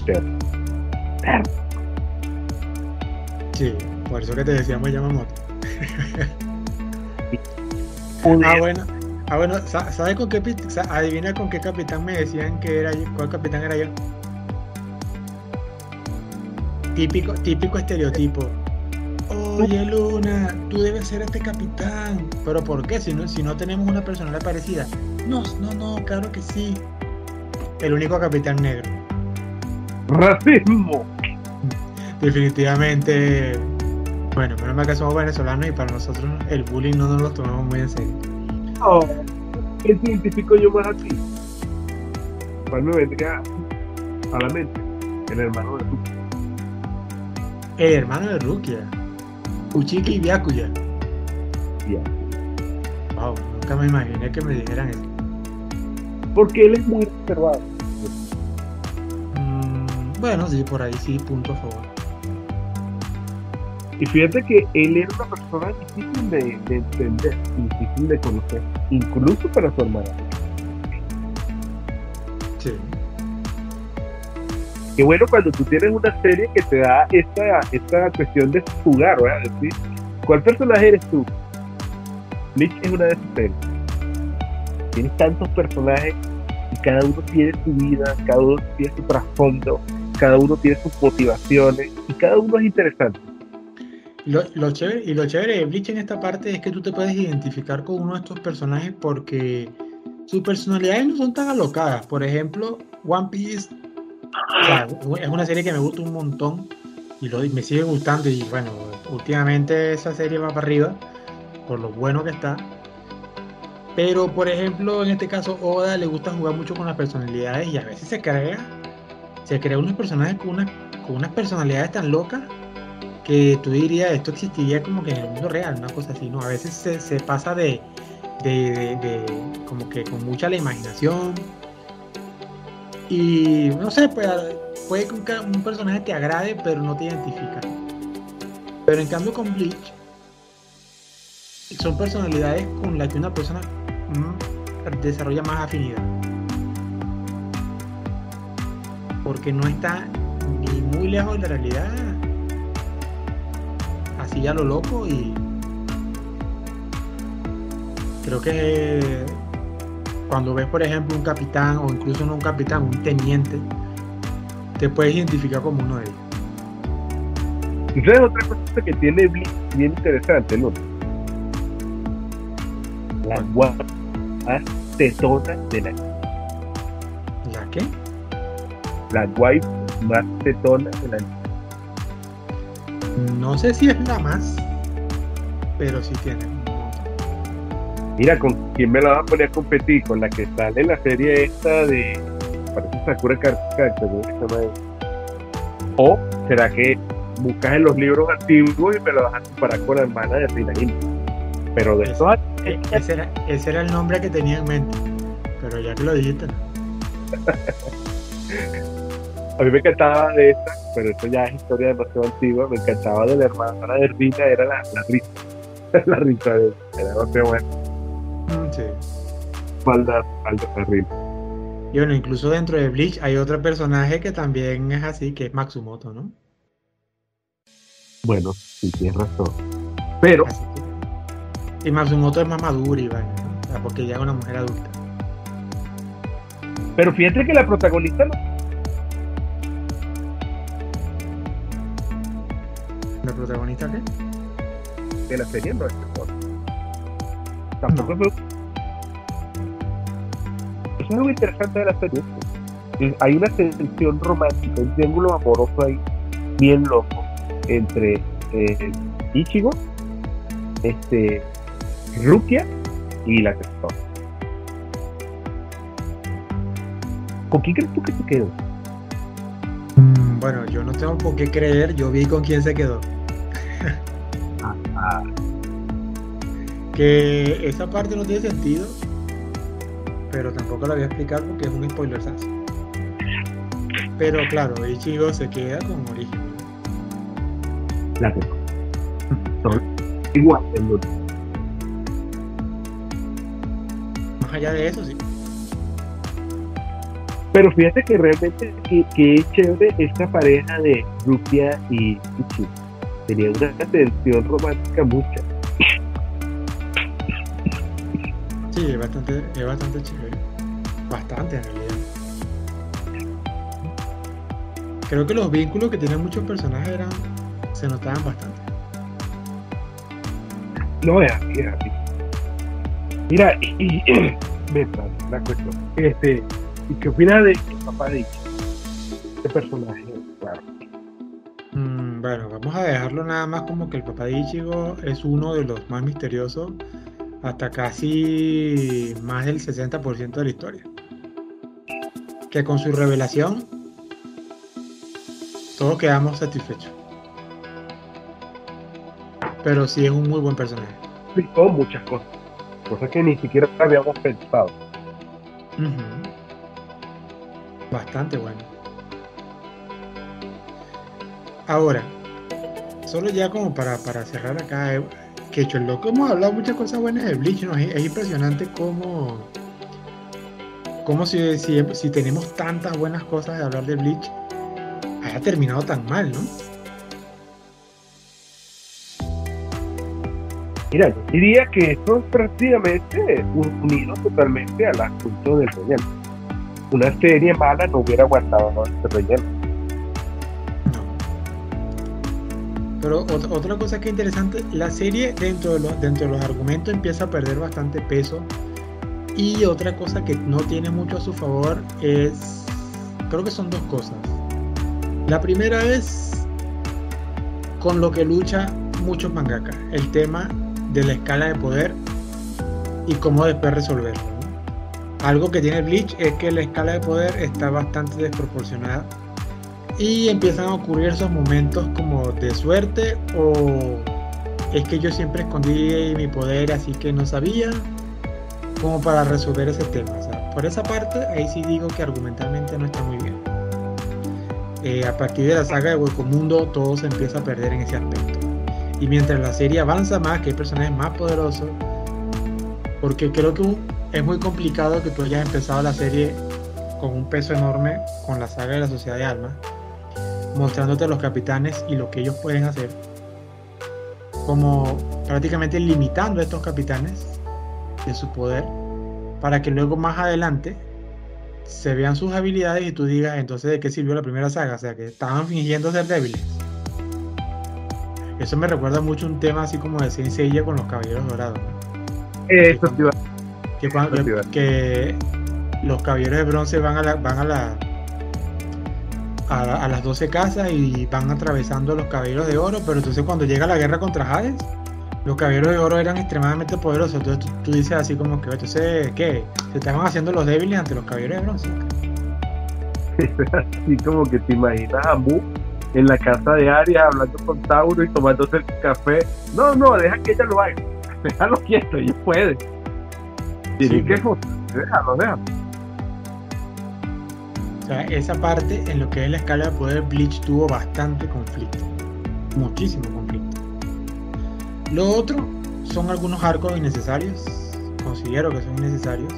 Sí, por eso que te decíamos Yamamoto. Ah, bueno. Ah, bueno, sa- ¿sabes con qué adivina con qué capitán me decían que era yo? ¿Cuál capitán era yo? Típico, típico estereotipo. Oye, Luna, tú debes ser este capitán. ¿Pero por qué? Si no, si no tenemos una personalidad parecida. No, no, no, claro que sí. El único capitán negro. Racismo. Definitivamente. Bueno, menos mal que somos venezolanos y para nosotros el bullying no nos lo tomamos muy en serio. Oh, ¿Qué identifico yo más a ti? ¿Cuál me vendría a la mente? El hermano de tu El hermano de Rukia. Uchiki Byakuya. tía. Wow, nunca me imaginé que me dijeran eso. Porque él es muy reservado. Bueno, sí, por ahí sí, punto a favor. Y fíjate que él era una persona difícil de, de entender, difícil de conocer, incluso para su hermana. Sí. Qué bueno cuando tú tienes una serie que te da esta, esta cuestión de jugar, ¿verdad? Decir, ¿cuál personaje eres tú? Bleach es una de esas series. Tienes tantos personajes y cada uno tiene su vida, cada uno tiene su trasfondo, cada uno tiene sus motivaciones y cada uno es interesante. Lo, chévere, y lo chévere de Bleach en esta parte es que tú te puedes identificar con uno de estos personajes porque sus personalidades no son tan alocadas. Por ejemplo, One Piece es una serie que me gusta un montón y y me sigue gustando. Y bueno, últimamente esa serie va para arriba por lo bueno que está. Pero por ejemplo, en este caso, Oda le gusta jugar mucho con las personalidades y a veces se crea, se crea unos personajes con unas, con unas personalidades tan locas que tú dirías esto existiría como que en el mundo real, una cosa así, ¿no? A veces se, pasa de, de, de- como que con mucha la imaginación y no sé, pues, puede que un personaje te agrade pero no te identifica. Pero en cambio con Bleach son personalidades con las que una persona mm, desarrolla más afinidad. Porque no está ni muy lejos de la realidad así a lo loco y creo que cuando ves por ejemplo un capitán o incluso no un capitán, un teniente, te puedes identificar como uno de ellos. ¿Y sabes otra cosa que tiene bien interesante, no? La guapa más tetona de la ¿La qué? La wife más tetona de la No sé si es la más, pero sí tiene. Mira, ¿con quién me la va a poner a competir? Con la que sale en la serie esta de. Parece Sakura Card Captor, ¿cómo se llama eso? ¿O será que buscas en los libros antiguos y me lo vas a comparar con la hermana de Gil? Pero de esos E- Ese era, ese era el nombre que tenía en mente, pero ya que lo dijiste, no. A mí me encantaba de esta, pero esto ya es historia demasiado antigua. Me encantaba de la hermana de Rina, era la, la risa. la risa de era demasiado buena. Mm, sí. Falda, falda terrible. Y bueno, incluso dentro de Bleach hay otro personaje que también es así, que es Matsumoto, ¿no? Bueno, sí, tienes razón. Pero, que- Y Matsumoto es más maduro y vaina, ¿no? O sea, porque ya es una mujer adulta. pero fíjate que la protagonista no. ¿La protagonista qué? de la serie no es mejor. Tampoco No. es Eso es algo interesante de la serie. Hay una tensión romántica, un triángulo amoroso ahí, bien loco, entre eh, Ichigo, este, Rukia y la Testora. ¿Con quién crees tú que se quedó? Bueno, yo no tengo por qué creer, yo vi con quién se quedó. Que esa parte no tiene sentido, pero tampoco la voy a explicar porque es un spoiler Pero claro, Ichigo se queda con origen. Son igual. Más allá de eso, sí. Pero fíjate que realmente que, que es chévere esta pareja de Rupia y Ichi. Tenía una tensión romántica mucha. Sí, es bastante, es bastante chévere. Bastante en realidad. Creo que los vínculos que tienen muchos personajes eran, se notaban bastante. No es así, es así. Mira, y, y pasa la cuestión. Este, ¿y qué opinas de papá de? Este personaje, claro. Mm, bueno, vamos a dejarlo nada más como que el papá de Ichigo es uno de los más misteriosos hasta casi más del 60% de la historia. Que con su revelación todos quedamos satisfechos. Pero sí es un muy buen personaje. Explicó muchas cosas. Cosas que ni siquiera habíamos pensado. Ujú. Bastante bueno. Ahora, solo ya como para, para cerrar acá, eh, que hecho loco hemos hablado muchas cosas buenas de Bleach, ¿no? Es, es impresionante cómo, cómo si, si, si tenemos tantas buenas cosas de hablar de Bleach, haya terminado tan mal, ¿no? Mira, diría que esto es prácticamente un- unido totalmente al asunto del relleno. Una serie mala no hubiera aguantado este relleno. No. Pero ot- otra cosa que es interesante, la serie dentro de, los, dentro de los argumentos empieza a perder bastante peso. Y otra cosa que no tiene mucho a su favor es, creo que son dos cosas. La primera es con lo que lucha muchos mangaka, el tema de la escala de poder y cómo después resolverlo. Algo que tiene Bleach es que la escala de poder está bastante desproporcionada y empiezan a ocurrir esos momentos como de suerte o es que yo siempre escondí mi poder así que no sabía como para resolver ese tema. Por esa parte ahí sí digo que argumentalmente no está muy bien. Eh, a partir de la saga de Hueco Mundo todo se empieza a perder en ese aspecto. Y mientras la serie avanza más, que hay personajes más poderosos, porque creo que un- es muy complicado que tú hayas empezado la serie con un peso enorme con la saga de la Sociedad de Almas, mostrándote a los capitanes y lo que ellos pueden hacer, como prácticamente limitando a estos capitanes de su poder, para que luego más adelante se vean sus habilidades y tú digas entonces de qué sirvió la primera saga, o sea que estaban fingiendo ser débiles. Eso me recuerda mucho un tema así como de Seiya con los caballeros dorados. Eso que, cuando- los caballeros de bronce van a la, van a la a, la- a las 12 casas y van atravesando los caballeros de oro, pero entonces cuando llega la guerra contra Hades, los caballeros de oro eran extremadamente poderosos, entonces tú, tú dices así como que, entonces, ¿qué? Se estaban haciendo los débiles ante los caballeros de bronce. así como que te imaginas a Mu en la casa de Arias hablando con Tauro y tomándose el café. No, no, deja que ella lo haga. Déjalo quieto, ella puede. Sí, que pues. déjalo, déjalo. O sea, esa parte en lo que es la escala de poder, Bleach tuvo bastante conflicto. Muchísimo conflicto. Lo otro son algunos arcos innecesarios. Considero que son innecesarios.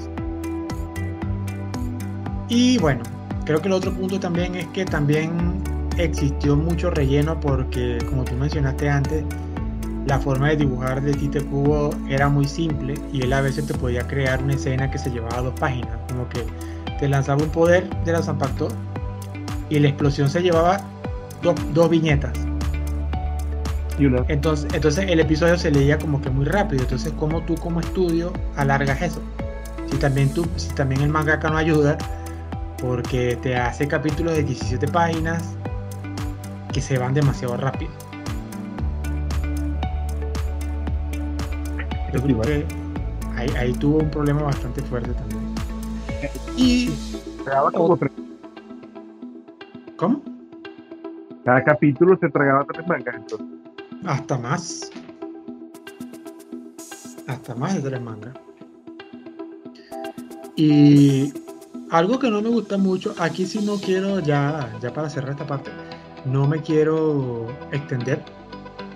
Y bueno, creo que el otro punto también es que también existió mucho relleno porque, como tú mencionaste antes, la forma de dibujar de Tite Kubo era muy simple y él a veces te podía crear una escena que se llevaba dos páginas, como que te lanzaba un poder de la Zanpakuto y la explosión se llevaba dos, dos viñetas. Entonces, entonces el episodio se leía como que muy rápido. Entonces, ¿cómo tú como estudio alargas eso? Si también, tú, si también el mangaka no ayuda, porque te hace capítulos de 17 páginas que se van demasiado rápido. Creo que ahí, ahí tuvo un problema bastante fuerte también. Y, tragaba como tres- ¿cómo? cada capítulo se tragaba tres mangas. Entonces, Hasta más. Hasta más de tres mangas. Y algo que no me gusta mucho, aquí sí no quiero, ya, ya para cerrar esta parte, no me quiero extender,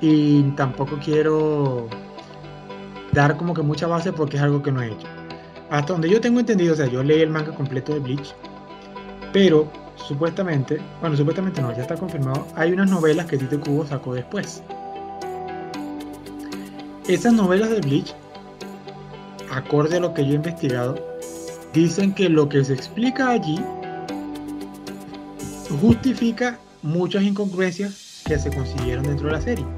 y tampoco quiero dar como que mucha base porque es algo que no he hecho. Hasta donde yo tengo entendido, o sea, yo leí el manga completo de Bleach, pero supuestamente, bueno, supuestamente no, ya está confirmado, hay unas novelas que Tite Kubo sacó después. Esas novelas de Bleach, acorde a lo que yo he investigado, dicen que lo que se explica allí justifica muchas incongruencias que se consiguieron dentro de la serie.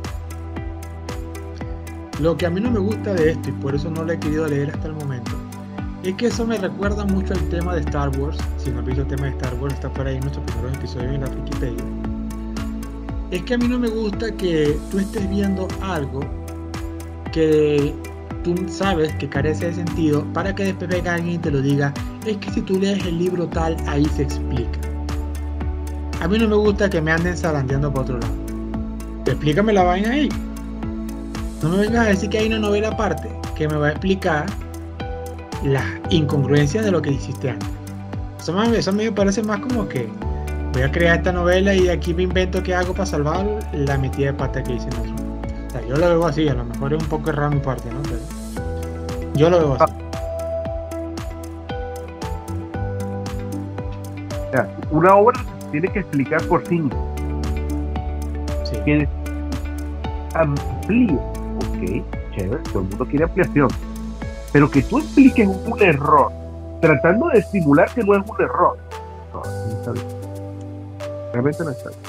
Lo que a mí no me gusta de esto, y por eso no lo he querido leer hasta el momento, es que eso me recuerda mucho al tema de Star Wars. Si no has visto el tema de Star Wars, está por ahí en nuestros primeros episodios en la Wikipedia. Es que a mí no me gusta que tú estés viendo algo que tú sabes que carece de sentido para que después venga alguien y te lo diga. Es que si tú lees el libro tal, ahí se explica. A mí no me gusta que me anden zarandeando por otro lado. Explícame la vaina ahí. No me vengas a decir que hay una novela aparte que me va a explicar las incongruencias de lo que hiciste antes. Eso, a mí me parece más como que voy a crear esta novela y aquí me invento qué hago para salvar la metida de pata que hice en otro. O sea, yo lo veo así, a lo mejor es un poco errado mi parte, ¿no? Pero yo lo veo así. una obra tiene que explicar por sí mismo. Sí. Que amplíe, ok, chévere, todo el mundo quiere ampliación pero que tú expliques un, error tratando de estimular que no es un error. No, no está bien. Realmente no está bien.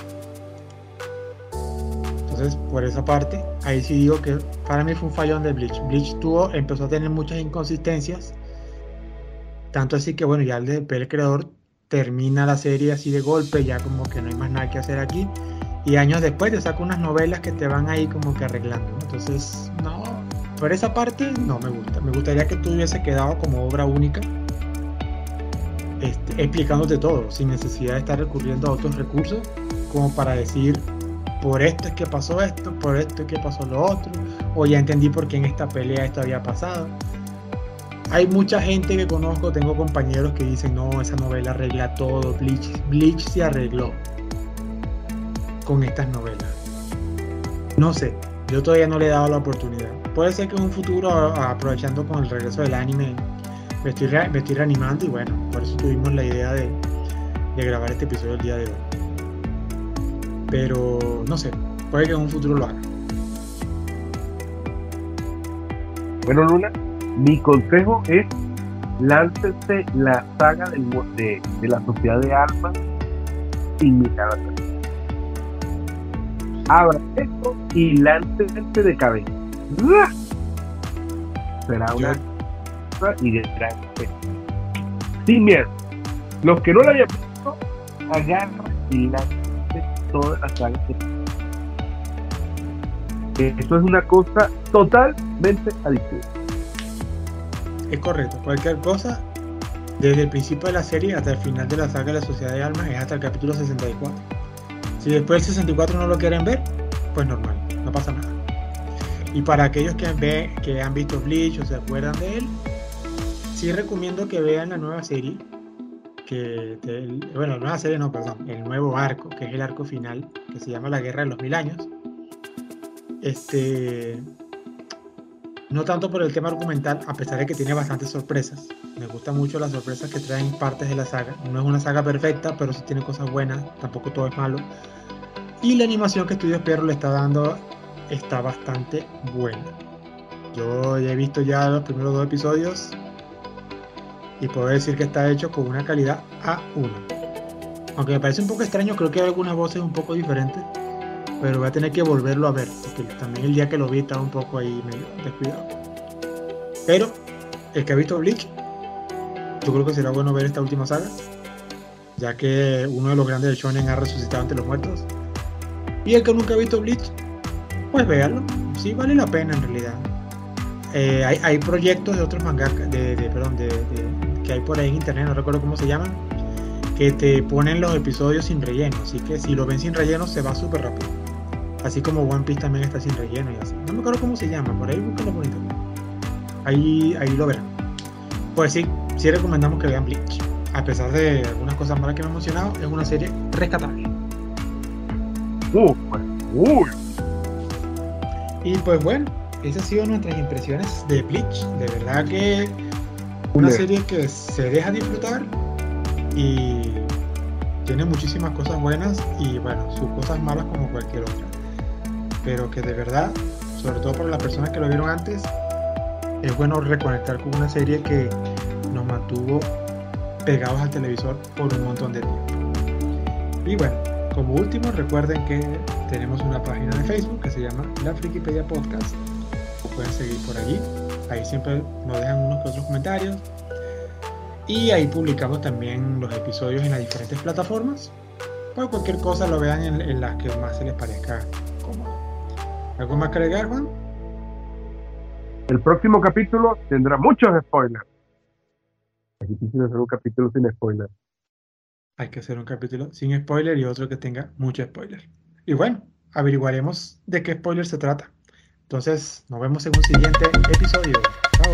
Entonces, por esa parte, ahí sí digo que para mí fue un fallón de Bleach. Bleach tuvo, empezó a tener muchas inconsistencias. Tanto así que, bueno, ya el, el creador termina la serie así de golpe, ya como que no hay más nada que hacer aquí. Y años después te saca unas novelas que te van ahí como que arreglando. Entonces, no, por esa parte no me gusta. Me gustaría que tú hubiese quedado como obra única, este, explicándote todo, sin necesidad de estar recurriendo a otros recursos, como para decir, por esto es que pasó esto, por esto es que pasó lo otro, o ya entendí por qué en esta pelea esto había pasado. Hay mucha gente que conozco, tengo compañeros que dicen, no, esa novela arregla todo, Bleach, Bleach se arregló con estas novelas. No sé, yo todavía no le he dado la oportunidad puede ser que en un futuro, aprovechando con el regreso del anime, me estoy, reanimando y bueno, por eso tuvimos la idea de, grabar este episodio el día de hoy. Pero no sé, puede que en un futuro lo haga. Bueno, Luna, mi consejo es láncese la saga de, de la sociedad de almas sin mirar atrás. Abra esto y láncese de cabeza será una y de sin miedo. Los que no lo hayan visto, agarren y lancen todas las sagas. Esto es una cosa totalmente adictiva. Es correcto, cualquier cosa, desde el principio de la serie hasta el final de la saga de la Sociedad de Almas, es hasta el capítulo 64. Si después del 64 no lo quieren ver, pues normal, no pasa nada. Y para aquellos que, ve, que han visto Bleach o se acuerdan de él, sí recomiendo que vean la nueva serie. Que, bueno, la nueva serie no, perdón, el nuevo arco, que es el arco final, que se llama La Guerra de los Mil Años. Este, no tanto por el tema argumental, a pesar de que tiene bastantes sorpresas. Me gustan mucho las sorpresas que traen partes de la saga. No es una saga perfecta, pero sí tiene cosas buenas, tampoco todo es malo. Y la animación que Estudios Perro le está dando está bastante buena. Yo ya he visto ya los primeros dos episodios y puedo decir que está hecho con una calidad A1. Aunque me parece un poco extraño, creo que hay algunas voces un poco diferentes, pero voy a tener que volverlo a ver, porque también el día que lo vi estaba un poco ahí medio descuidado. Pero el que ha visto Bleach, yo creo que será bueno ver esta última saga, ya que uno de los grandes de Shonen ha resucitado ante los muertos. Y el que nunca ha visto Bleach, pues véanlo, sí vale la pena en realidad. Eh, hay, proyectos de otros mangakas, de, perdón, de, que hay por ahí en internet, no recuerdo cómo se llaman, que te ponen los episodios sin relleno, así que si lo ven sin relleno se va súper rápido. Así como One Piece también está sin relleno y así. No me acuerdo cómo se llama, por ahí búsquenlo por internet. Ahí, ahí lo verán. Pues sí, sí recomendamos que vean Bleach. A pesar de algunas cosas malas que me he emocionado, es una serie rescatable. Uh, uy, Y pues bueno, esas han sido nuestras impresiones de Bleach. De verdad que una serie que se deja disfrutar y tiene muchísimas cosas buenas y bueno, sus cosas malas como cualquier otra. Pero que de verdad, sobre todo para las personas que lo vieron antes, es bueno reconectar con una serie que nos mantuvo pegados al televisor por un montón de tiempo. Y bueno, como último, recuerden que tenemos una página de Facebook que se llama La Frikipedia Podcast. Pueden seguir por allí. Ahí siempre nos dejan unos otros comentarios. Y ahí publicamos también los episodios en las diferentes plataformas. Para cualquier cosa lo vean en, las que más se les parezca. ¿Algo más que agregar, Juan? El próximo capítulo tendrá muchos spoilers. Es difícil hacer un capítulo sin spoilers. Hay que hacer un capítulo sin spoiler y otro que tenga mucho spoiler. Y bueno, averiguaremos de qué spoiler se trata. Entonces, nos vemos en un siguiente episodio. Chao.